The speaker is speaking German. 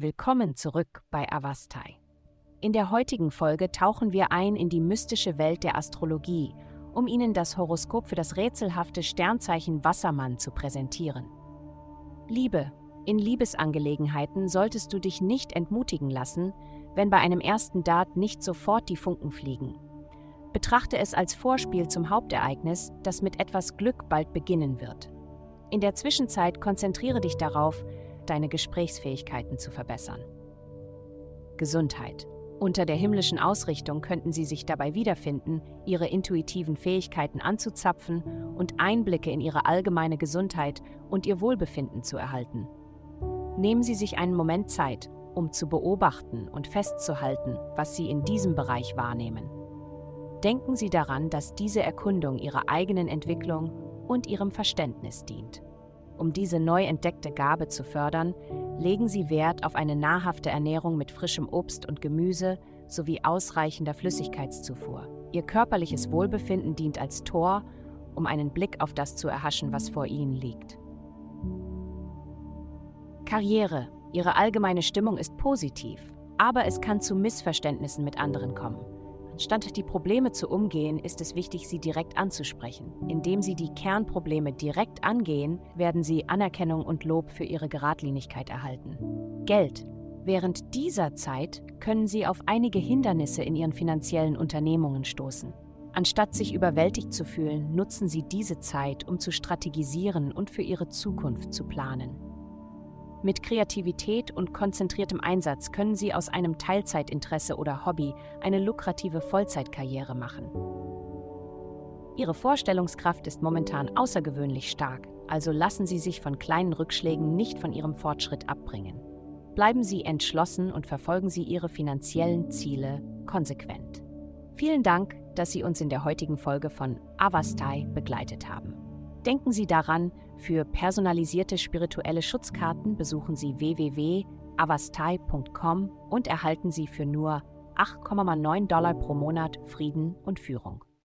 willkommen zurück bei Avastai. In der heutigen Folge tauchen wir ein in die mystische Welt der Astrologie, um Ihnen das Horoskop für das rätselhafte Sternzeichen Wassermann zu präsentieren. Liebe, in Liebesangelegenheiten solltest du dich nicht entmutigen lassen, wenn bei einem ersten Date nicht sofort die Funken fliegen. Betrachte es als Vorspiel zum Hauptereignis, das mit etwas Glück bald beginnen wird. In der Zwischenzeit konzentriere dich darauf, deine Gesprächsfähigkeiten zu verbessern. Gesundheit. Unter der himmlischen Ausrichtung könnten Sie sich dabei wiederfinden, Ihre intuitiven Fähigkeiten anzuzapfen und Einblicke in Ihre allgemeine Gesundheit und Ihr Wohlbefinden zu erhalten. Nehmen Sie sich einen Moment Zeit, um zu beobachten und festzuhalten, was Sie in diesem Bereich wahrnehmen. Denken Sie daran, dass diese Erkundung Ihrer eigenen Entwicklung und Ihrem Verständnis dient. Um diese neu entdeckte Gabe zu fördern, legen Sie Wert auf eine nahrhafte Ernährung mit frischem Obst und Gemüse sowie ausreichender Flüssigkeitszufuhr. Ihr körperliches Wohlbefinden dient als Tor, um einen Blick auf das zu erhaschen, was vor Ihnen liegt. Karriere. Ihre allgemeine Stimmung ist positiv, aber es kann zu Missverständnissen mit anderen kommen. Statt die Probleme zu umgehen, ist es wichtig, sie direkt anzusprechen. Indem Sie die Kernprobleme direkt angehen, werden Sie Anerkennung und Lob für Ihre Geradlinigkeit erhalten. Geld. Während dieser Zeit können Sie auf einige Hindernisse in Ihren finanziellen Unternehmungen stoßen. Anstatt sich überwältigt zu fühlen, nutzen Sie diese Zeit, um zu strategisieren und für Ihre Zukunft zu planen. Mit Kreativität und konzentriertem Einsatz können Sie aus einem Teilzeitinteresse oder Hobby eine lukrative Vollzeitkarriere machen. Ihre Vorstellungskraft ist momentan außergewöhnlich stark, also lassen Sie sich von kleinen Rückschlägen nicht von Ihrem Fortschritt abbringen. Bleiben Sie entschlossen und verfolgen Sie Ihre finanziellen Ziele konsequent. Vielen Dank, dass Sie uns in der heutigen Folge von Avastai begleitet haben. Denken Sie daran, für personalisierte spirituelle Schutzkarten besuchen Sie www.avastai.com und erhalten Sie für nur 8,9 Dollar pro Monat Frieden und Führung.